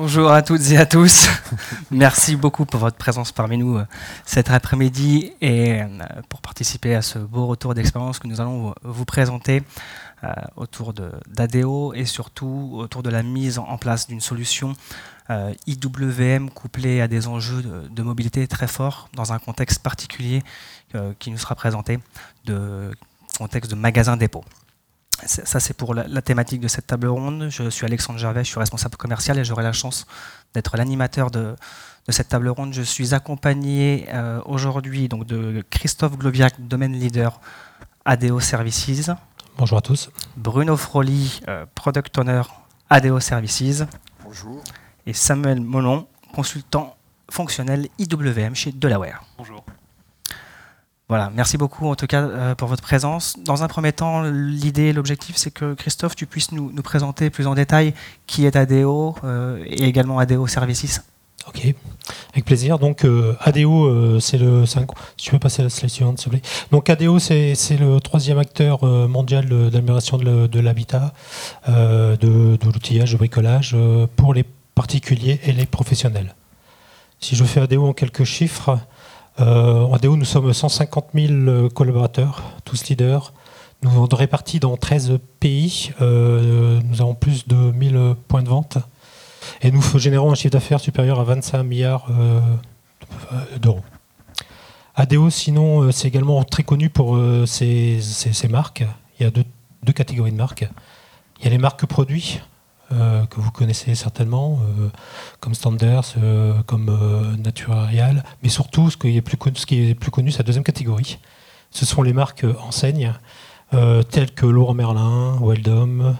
Bonjour à toutes et à tous. Merci beaucoup pour votre présence parmi nous euh, cet après-midi et euh, pour participer à ce beau retour d'expérience que nous allons vous présenter euh, autour d'ADO et surtout autour de la mise en place d'une solution IWM couplée à des enjeux de, mobilité très forts dans un contexte particulier qui nous sera présenté, de contexte de magasin dépôt. Ça, c'est pour la, thématique de cette table ronde. Je suis Alexandre Gervais, je suis responsable commercial et j'aurai la chance d'être l'animateur de, cette table ronde. Je suis accompagné euh, aujourd'hui donc de Christophe Globiac, domaine leader ADO Services. Bonjour à tous. Bruno Froli, euh, product owner ADO Services. Bonjour. Et Samuel Molon, consultant fonctionnel IWM chez Delaware. Bonjour. Voilà, merci beaucoup en tout cas euh, pour votre présence. Dans un premier temps, l'idée, l'objectif, c'est que Christophe, tu puisses nous, présenter plus en détail qui est ADO euh, et également ADO Services. Ok, avec plaisir. Donc euh, ADO, c'est le. Si tu peux passer la slide suivante, s'il te plaît. Donc ADO, c'est le troisième acteur mondial d'amélioration de l'habitat, de l'outillage, de bricolage pour les particuliers et les professionnels. Si je fais ADO en quelques chiffres, euh, ADO, nous sommes 150 000 euh, collaborateurs, tous leaders. Nous sommes répartis dans 13 pays. Euh, nous avons plus de 1000 points de vente. Et nous générons un chiffre d'affaires supérieur à 25 milliards d'euros. ADO, sinon, c'est également très connu pour ses, marques. Il y a deux, deux, catégories de marques. Il y a les marques produits, euh, que vous connaissez certainement, euh, comme Standards, euh, comme Naturarial, mais surtout ce qui est plus connu, ce qui deuxième catégorie. Ce sont les marques enseignes telles que Laurent Merlin, Weldom,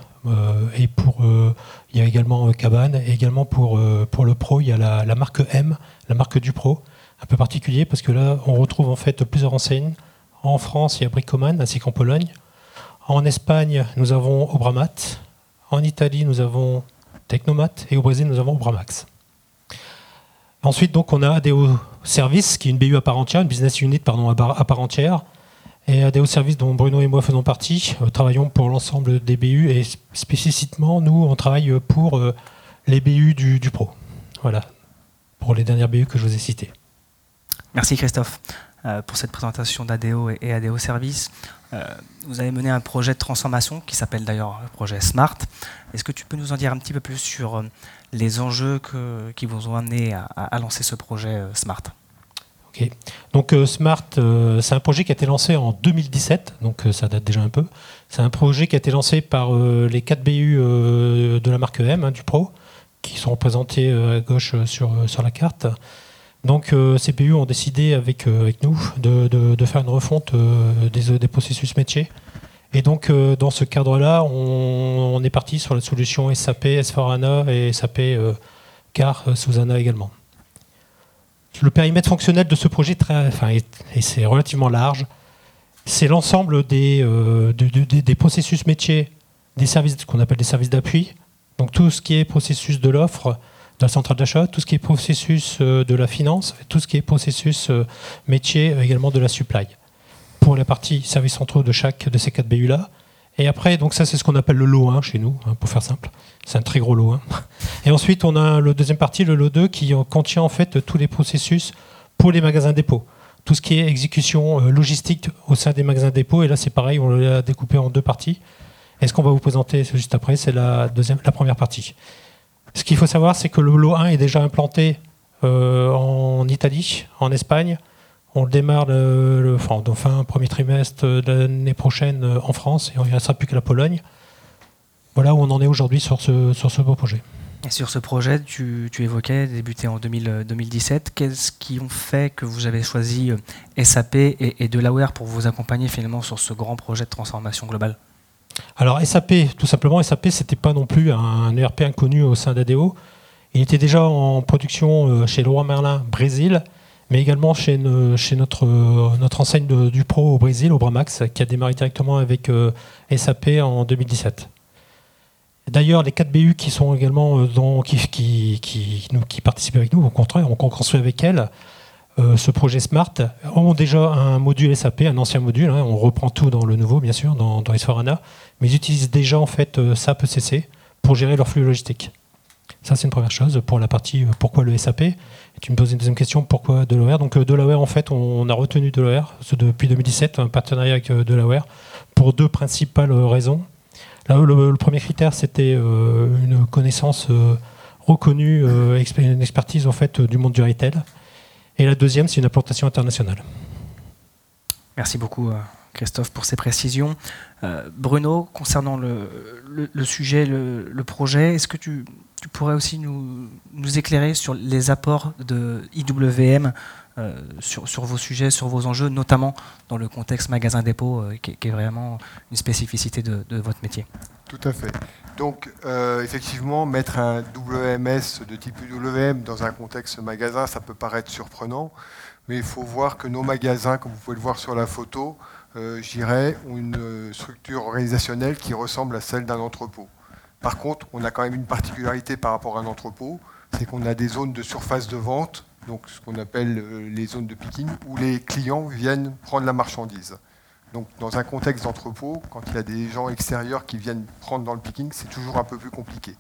et pour il y a également Cabane, et également pour, pour le pro, il y a la, la, marque M, la marque du pro, un peu particulier parce que là on retrouve en fait plusieurs enseignes. En France, il y a Bricoman ainsi qu'en Pologne. En Espagne, nous avons Obramat, en Italie, nous avons Technomat et au Brésil, nous avons Bramax. Ensuite, donc, on a ADO Service, qui est une BU à part entière, une business unit pardon, à part entière. Et ADO Service, dont Bruno et moi faisons partie, euh, travaillons pour l'ensemble des BU et spécifiquement, nous, on travaille pour euh, les BU du, du, Pro. Voilà, pour les dernières BU que je vous ai citées. Merci Christophe. Euh, pour cette présentation d'ADO et ADO Service. Euh, vous avez mené un projet de transformation qui s'appelle d'ailleurs le projet SMART. Est-ce que tu peux nous en dire un petit peu plus sur euh, les enjeux qui vous ont amené à, lancer ce projet SMART? Ok. Donc Smart, c'est un projet qui a été lancé en 2017, donc ça date déjà un peu. C'est un projet qui a été lancé par les 4 BU de la marque M, hein, du Pro, qui sont représentés à gauche sur la carte. Donc euh, CPU ont décidé avec, euh, avec nous de, faire une refonte euh, des, processus métiers. Et donc dans ce cadre-là, on, est parti sur la solution SAP, s 4 et SAP CAR sous ANA également. Le périmètre fonctionnel de ce projet et c'est relativement large. C'est l'ensemble des, des, processus métiers, des services qu'on appelle des services d'appui. Donc tout ce qui est processus de l'offre, de la centrale d'achat, tout ce qui est processus euh, de la finance, tout ce qui est processus euh, métier euh, également de la supply. Pour la partie services centraux de chaque de ces quatre BU-là. Et après, donc ça c'est ce qu'on appelle le lot 1 chez nous, hein, pour faire simple. C'est un très gros lot 1. Et ensuite, on a le deuxième partie, le lot 2, qui contient en fait tous les processus pour les magasins dépôts. Tout ce qui est exécution logistique au sein des magasins dépôts. Et là, c'est pareil, on l'a découpé en deux parties. Et ce qu'on va vous présenter juste après, c'est la, deuxième, la première partie. Ce qu'il faut savoir, c'est que le lot 1 est déjà implanté euh, en Italie, en Espagne. On le démarre le, fin premier trimestre de l'année prochaine euh, en France et on ne restera plus que la Pologne. Voilà où on en est aujourd'hui sur ce, sur ce beau projet. Et sur ce projet, tu, évoquais débuté en 2017. Qu'est-ce qui ont fait que vous avez choisi euh, SAP et Delaware pour vous accompagner finalement sur ce grand projet de transformation globale? Alors SAP, tout simplement, SAP, c'était pas non plus un ERP inconnu au sein d'ADO. Il était déjà en production euh, chez Leroy Merlin Brésil, mais également chez, notre, euh, notre enseigne du Pro au Brésil, au qui a démarré directement avec euh, SAP en 2017. D'ailleurs, les 4 BU qui sont également qui, qui, participent avec nous, au contraire, on construit avec elles. Euh, ce projet Smart ont déjà un module SAP, un ancien module. Hein, on reprend tout dans le nouveau, bien sûr, dans, dans s mais ils utilisent déjà en fait euh, SAP ECC pour gérer leur flux logistique. Ça, c'est une première chose pour la partie pourquoi le SAP. Et tu me poses une deuxième question, pourquoi Delaware? Donc Delaware, en fait, on, a retenu Delaware depuis 2017, un partenariat avec Delaware, pour deux principales raisons. Là, le, premier critère, c'était une connaissance reconnue, une expertise en fait du monde du retail. Et la deuxième, c'est une implantation internationale. Merci beaucoup, Christophe, pour ces précisions. Euh, Bruno, concernant le, sujet, le, projet, est-ce que tu, pourrais aussi nous, éclairer sur les apports de IWM euh, sur, vos sujets, sur vos enjeux, notamment dans le contexte magasin-dépôt, euh, qui, est vraiment une spécificité de, votre métier Tout à fait. Donc, effectivement, mettre un WMS de type IWM dans un contexte magasin, ça peut paraître surprenant, mais il faut voir que nos magasins, comme vous pouvez le voir sur la photo, euh, j'irais, ont une euh, structure organisationnelle qui ressemble à celle d'un entrepôt. Par contre, on a quand même une particularité par rapport à un entrepôt, c'est qu'on a des zones de surface de vente, donc ce qu'on appelle euh, les zones de picking, où les clients viennent prendre la marchandise. Donc dans un contexte d'entrepôt, quand il y a des gens extérieurs qui viennent prendre dans le picking, c'est toujours un peu plus compliqué.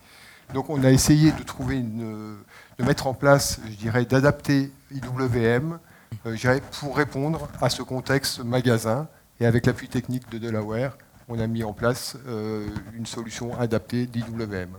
Donc on a essayé de trouver une, de mettre en place, je dirais, d'adapter IWM, pour répondre à ce contexte magasin et avec l'appui technique de Delaware, on a mis en place euh, une solution adaptée d'IWM.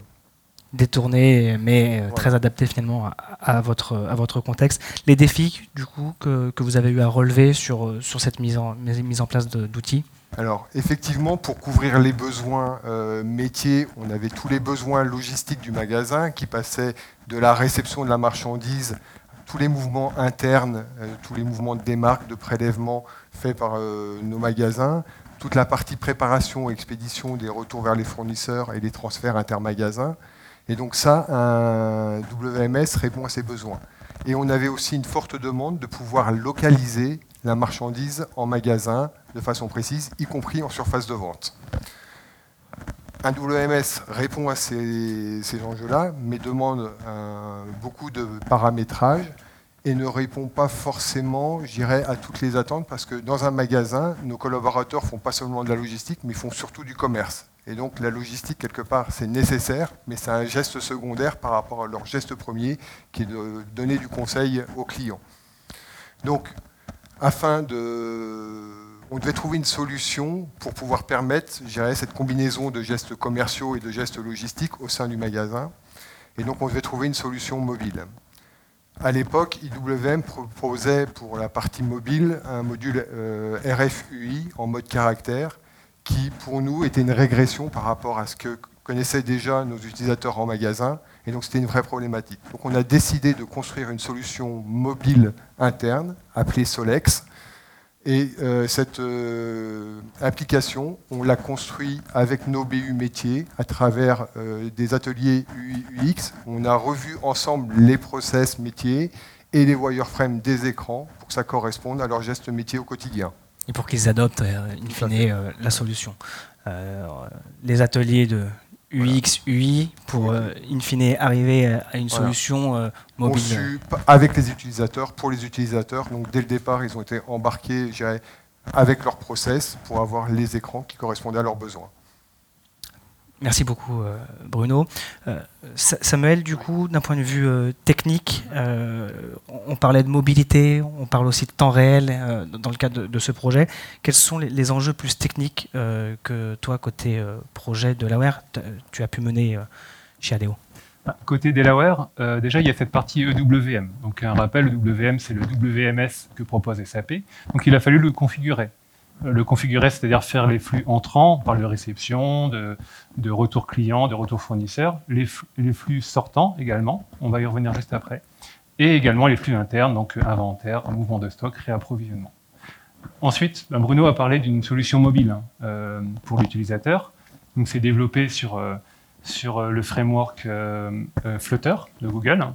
Détournée, mais euh, très adaptée finalement à, votre, à votre contexte. Les défis du coup que, que, vous avez eu à relever sur, euh, sur cette mise en, mise en place d'outils? Alors effectivement, pour couvrir les besoins métiers, on avait tous les besoins logistiques du magasin qui passaient de la réception de la marchandise tous les mouvements internes, euh, tous les mouvements de démarque, de prélèvement faits par euh, nos magasins, toute la partie préparation, expédition des retours vers les fournisseurs et les transferts intermagasins. Et donc ça, un WMS répond à ces besoins. Et on avait aussi une forte demande de pouvoir localiser la marchandise en magasin de façon précise, y compris en surface de vente. Un WMS répond à ces, enjeux-là, mais demande beaucoup de paramétrage et ne répond pas forcément, je à toutes les attentes, parce que dans un magasin, nos collaborateurs font pas seulement de la logistique, mais font surtout du commerce. Et donc la logistique, quelque part, c'est nécessaire, mais c'est un geste secondaire par rapport à leur geste premier, qui est de donner du conseil aux clients. Donc, afin de on devait trouver une solution pour pouvoir permettre, cette combinaison de gestes commerciaux et de gestes logistiques au sein du magasin. Et donc, on devait trouver une solution mobile. À l'époque, IWM proposait pour la partie mobile un module euh, RFUI en mode caractère qui, pour nous, était une régression par rapport à ce que connaissaient déjà nos utilisateurs en magasin. Et donc, c'était une vraie problématique. Donc, on a décidé de construire une solution mobile interne appelée Solex et euh, cette euh, application, on l'a construit avec nos BU métiers à travers euh, des ateliers UX. On a revu ensemble les process métiers et les wireframes des écrans pour que ça corresponde à leurs gestes métiers au quotidien. Et pour qu'ils adoptent, in fine, la solution. les ateliers de, UX, UI, pour euh, in fine arriver à une solution euh, mobile. Conçu avec les utilisateurs, pour les utilisateurs. Donc dès le départ, ils ont été embarqués avec leur process pour avoir les écrans qui correspondaient à leurs besoins. Merci beaucoup euh, Bruno. Euh, Samuel, du coup, d'un point de vue euh, technique, on parlait de mobilité, on parle aussi de temps réel dans le cadre de, ce projet. Quels sont les, enjeux plus techniques que toi, côté projet de Delaware, tu as pu mener chez ADO ah, Côté Delaware, déjà il y a cette partie EWM. Donc un rappel, EWM c'est le WMS que propose SAP. Donc il a fallu le configurer le configurer, c'est-à-dire faire les flux entrants, par de réception, de, de, retour client, de retour fournisseur, les, flux sortants également, on va y revenir juste après, et également les flux internes, donc inventaire, mouvement de stock, réapprovisionnement. Ensuite, ben, Bruno a parlé d'une solution mobile hein, euh, pour l'utilisateur. Donc c'est développé sur, euh, sur euh, le framework Flutter de Google.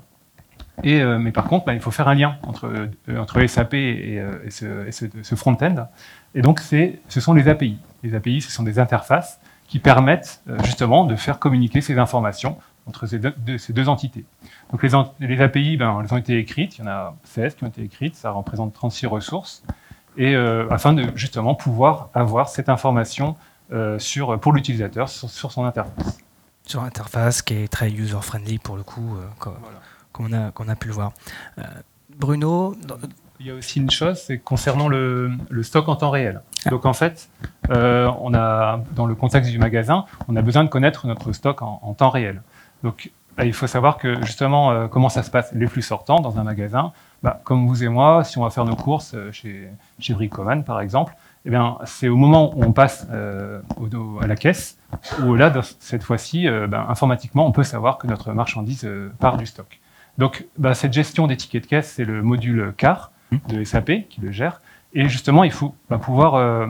Et, mais par contre, ben, il faut faire un lien entre, entre SAP et, et ce, ce, ce front-end. Et donc, ce sont les API. Les API, ce sont des interfaces qui permettent euh, justement de faire communiquer ces informations entre ces deux, entités. Donc les, API, ben, elles ont été écrites, il y en a 16 qui ont été écrites, ça représente 36 ressources, et euh, afin de justement pouvoir avoir cette information euh, sur, pour l'utilisateur sur, son interface. Sur l'interface qui est très user-friendly pour le coup, comme, a, qu'on a pu le voir. Bruno il y a aussi une chose, c'est concernant le, stock en temps réel. Ah. Donc en fait, on a, dans le contexte du magasin, on a besoin de connaître notre stock en, en temps réel. Donc bah, il faut savoir que justement, euh, comment ça se passe Les flux sortants dans un magasin, bah, comme vous et moi, si on va faire nos courses euh, chez, chez Bricoman par exemple, eh bien, c'est au moment où on passe euh, à la caisse, où là, cette fois-ci, ben, informatiquement, on peut savoir que notre marchandise part du stock. Donc, cette gestion des tickets de caisse, c'est le module CAR de SAP qui le gère. Et justement, il faut pouvoir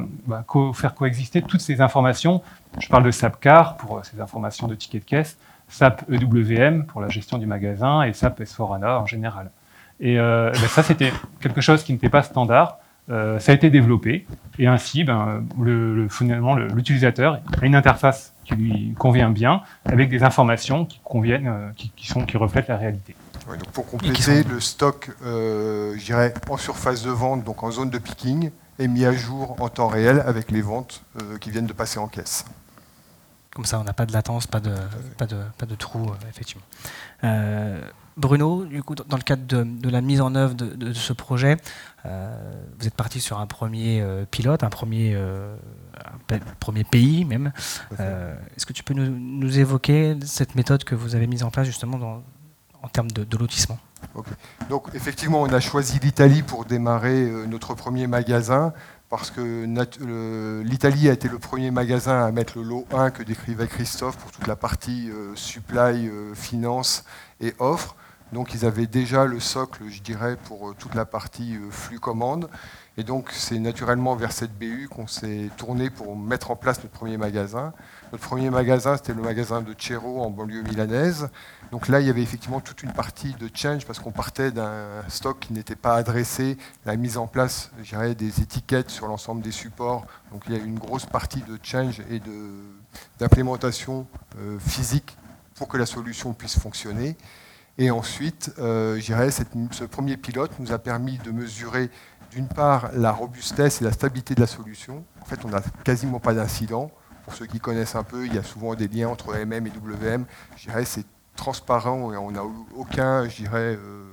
faire coexister toutes ces informations. Je parle de SAP CAR pour ces informations de tickets de caisse, SAP EWM pour la gestion du magasin et SAP s 4 en général. Et euh, ben ça, c'était quelque chose qui n'était pas standard. Euh, ça a été développé et ainsi, ben, le, finalement, l'utilisateur a une interface qui lui convient bien, avec des informations qui conviennent, euh, qui, sont, qui reflètent la réalité. Donc pour compléter, le stock, je dirais, en surface de vente, donc en zone de picking, est mis à jour en temps réel avec les ventes qui viennent de passer en caisse. Comme ça, on n'a pas de latence, pas de, pas de, pas de trou, euh, effectivement. Euh, Bruno, du coup, dans le cadre de, la mise en œuvre de, ce projet, euh, vous êtes parti sur un premier pilote, un premier, premier pays même. Est-ce que tu peux nous, évoquer cette méthode que vous avez mise en place justement dans, en termes de, lotissement Donc effectivement, on a choisi l'Italie pour démarrer notre premier magasin parce que l'Italie a été le premier magasin à mettre le lot 1 que décrivait Christophe pour toute la partie euh, supply, euh, finance et offre. Donc ils avaient déjà le socle, je dirais, pour euh, toute la partie flux commande. Et donc c'est naturellement vers cette BU qu'on s'est tourné pour mettre en place notre premier magasin. Notre premier magasin, c'était le magasin de Cero en banlieue milanaise. Donc là, il y avait effectivement toute une partie de change parce qu'on partait d'un stock qui n'était pas adressé, la mise en place, des étiquettes sur l'ensemble des supports. Donc il y a une grosse partie de change et d'implémentation euh, physique pour que la solution puisse fonctionner. Et ensuite, euh, ce premier pilote nous a permis de mesurer d'une part la robustesse et la stabilité de la solution. En fait, on n'a quasiment pas d'incident. Pour ceux qui connaissent un peu, il y a souvent des liens entre MM et WM. Je dirais c'est transparent et on n'a aucun, je dirais, euh,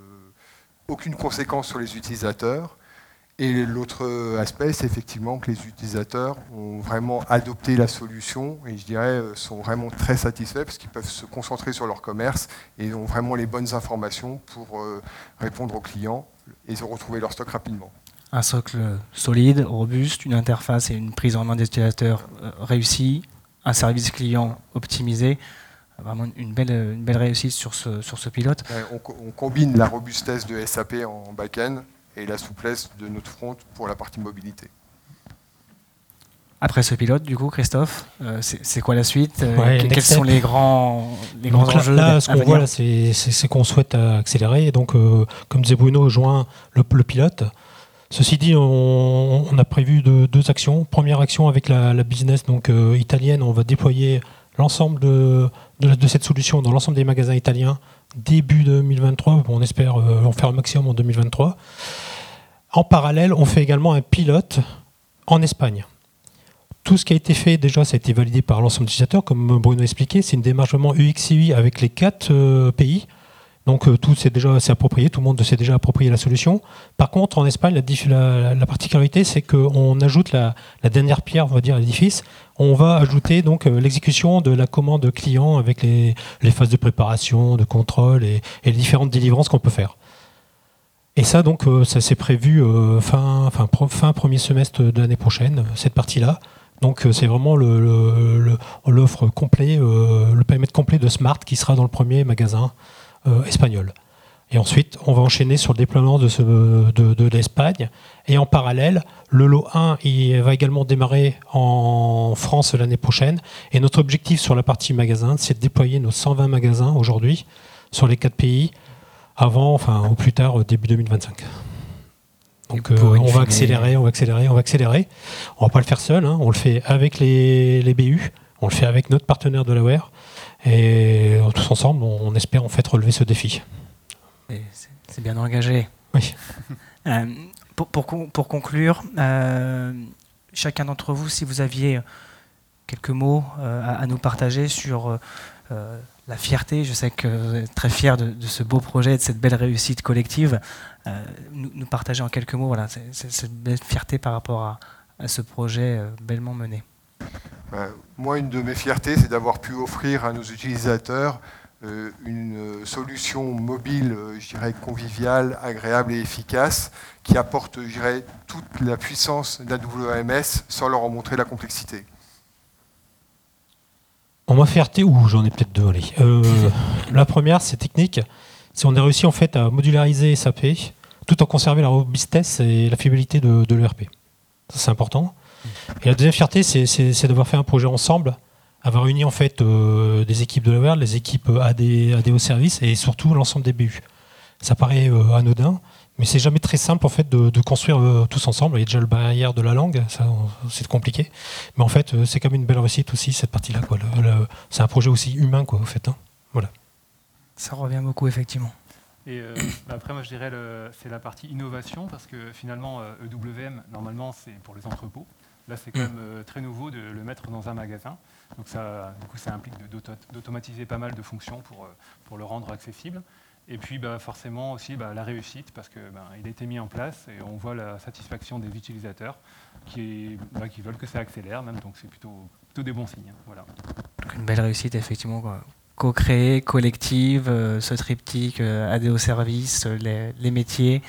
aucune conséquence sur les utilisateurs. Et l'autre aspect, c'est effectivement que les utilisateurs ont vraiment adopté la solution et je dirais euh, sont vraiment très satisfaits parce qu'ils peuvent se concentrer sur leur commerce et ont vraiment les bonnes informations pour euh, répondre aux clients et se retrouver leur stock rapidement. Un socle solide, robuste, une interface et une prise en main des utilisateurs réussie, un service client optimisé vraiment une belle, une belle réussite sur ce, sur ce pilote. On, combine la robustesse de SAP en back-end et la souplesse de notre front pour la partie mobilité. Après ce pilote, du coup, Christophe, euh, c'est quoi la suite? Euh, Quels sont les grands, les grands enjeux Là, ce qu'on voit, c'est qu'on souhaite accélérer. Et donc, euh, comme disait Bruno, joint le, le pilote. Ceci dit, on, a prévu deux actions. Première action avec la, la business donc italienne, on va déployer l'ensemble de, de, cette solution dans l'ensemble des magasins italiens début 2023. On espère euh, en faire un maximum en 2023. En parallèle, on fait également un pilote en Espagne. Tout ce qui a été fait, déjà, ça a été validé par l'ensemble des utilisateurs, comme Bruno a expliqué. C'est une démarche vraiment UX-UI avec les quatre euh, pays. Donc euh, tout s'est déjà approprié, tout le monde s'est déjà approprié la solution. Par contre, en Espagne, la, la, particularité, c'est qu'on ajoute la, dernière pierre, on va dire, à l'édifice. On va ajouter donc euh, l'exécution de la commande client avec les, phases de préparation, de contrôle et, les différentes délivrances qu'on peut faire. Et ça, donc, euh, ça s'est prévu fin, fin, premier semestre de l'année prochaine, cette partie-là. Donc c'est vraiment l'offre le, complet, le périmètre complet de Smart qui sera dans le premier magasin euh, espagnol. Et ensuite, on va enchaîner sur le déploiement de, ce, de, l'Espagne. Et en parallèle, le lot 1 il va également démarrer en France l'année prochaine. Et notre objectif sur la partie magasin, c'est de déployer nos 120 magasins aujourd'hui sur les quatre pays avant, enfin au plus tard, début 2025. Donc euh, on va accélérer, on va accélérer, on va accélérer. On va pas le faire seul, hein. on le fait avec les, les, BU, on le fait avec notre partenaire de la et tous ensemble, on espère en fait relever ce défi. C'est bien engagé. Oui. Euh, pour, pour, conclure, euh, chacun d'entre vous, si vous aviez quelques mots euh, à, nous partager sur la fierté. Je sais que vous êtes très fier de, ce beau projet, de cette belle réussite collective. nous, nous, partager en quelques mots voilà, cette belle fierté par rapport à, à ce projet bellement mené. Moi, une de mes fiertés, c'est d'avoir pu offrir à nos utilisateurs euh, une solution mobile, euh, je dirais, conviviale, agréable et efficace, qui apporte, je dirais, toute la puissance d'un WMS sans leur en montrer la complexité. En ma fierté, ou j'en ai peut-être deux, allez. Euh, la première, c'est technique. Si on a réussi en fait à modulariser SAP, tout en conservant la robustesse et la fiabilité de, de l'ERP. Ça, c'est important. Et la deuxième fierté, c'est d'avoir fait un projet ensemble avoir uni en fait euh, des équipes de la World, les équipes AD, AD au service et surtout l'ensemble des BU. Ça paraît euh, anodin, mais c'est jamais très simple en fait de, construire euh, tous ensemble. Il y a déjà le barrière de la langue, c'est compliqué, mais en fait c'est quand même une belle réussite aussi cette partie-là. C'est un projet aussi humain quoi, en fait. Hein. Voilà. Ça revient beaucoup effectivement. Et bah, après, moi, je dirais c'est la partie innovation parce que finalement, EWM, e normalement, c'est pour les entrepôts. Là, c'est quand mm. même très nouveau de le mettre dans un magasin. Donc ça, du coup, ça implique d'automatiser pas mal de fonctions pour, euh, pour le rendre accessible. Et puis bah, forcément aussi bah, la réussite, parce qu'il bah, a été mis en place et on voit la satisfaction des utilisateurs qui, qui veulent que ça accélère même, donc c'est plutôt, plutôt des bons signes. Hein, voilà. une belle réussite effectivement. Co-créer, collective, euh, ce triptyque, euh, ADO service, les, les métiers,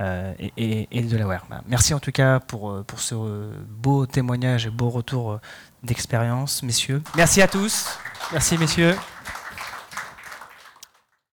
et, et, de la merci en tout cas pour, pour ce beau témoignage et beau retour d'expérience, messieurs. Merci à tous. Merci, messieurs.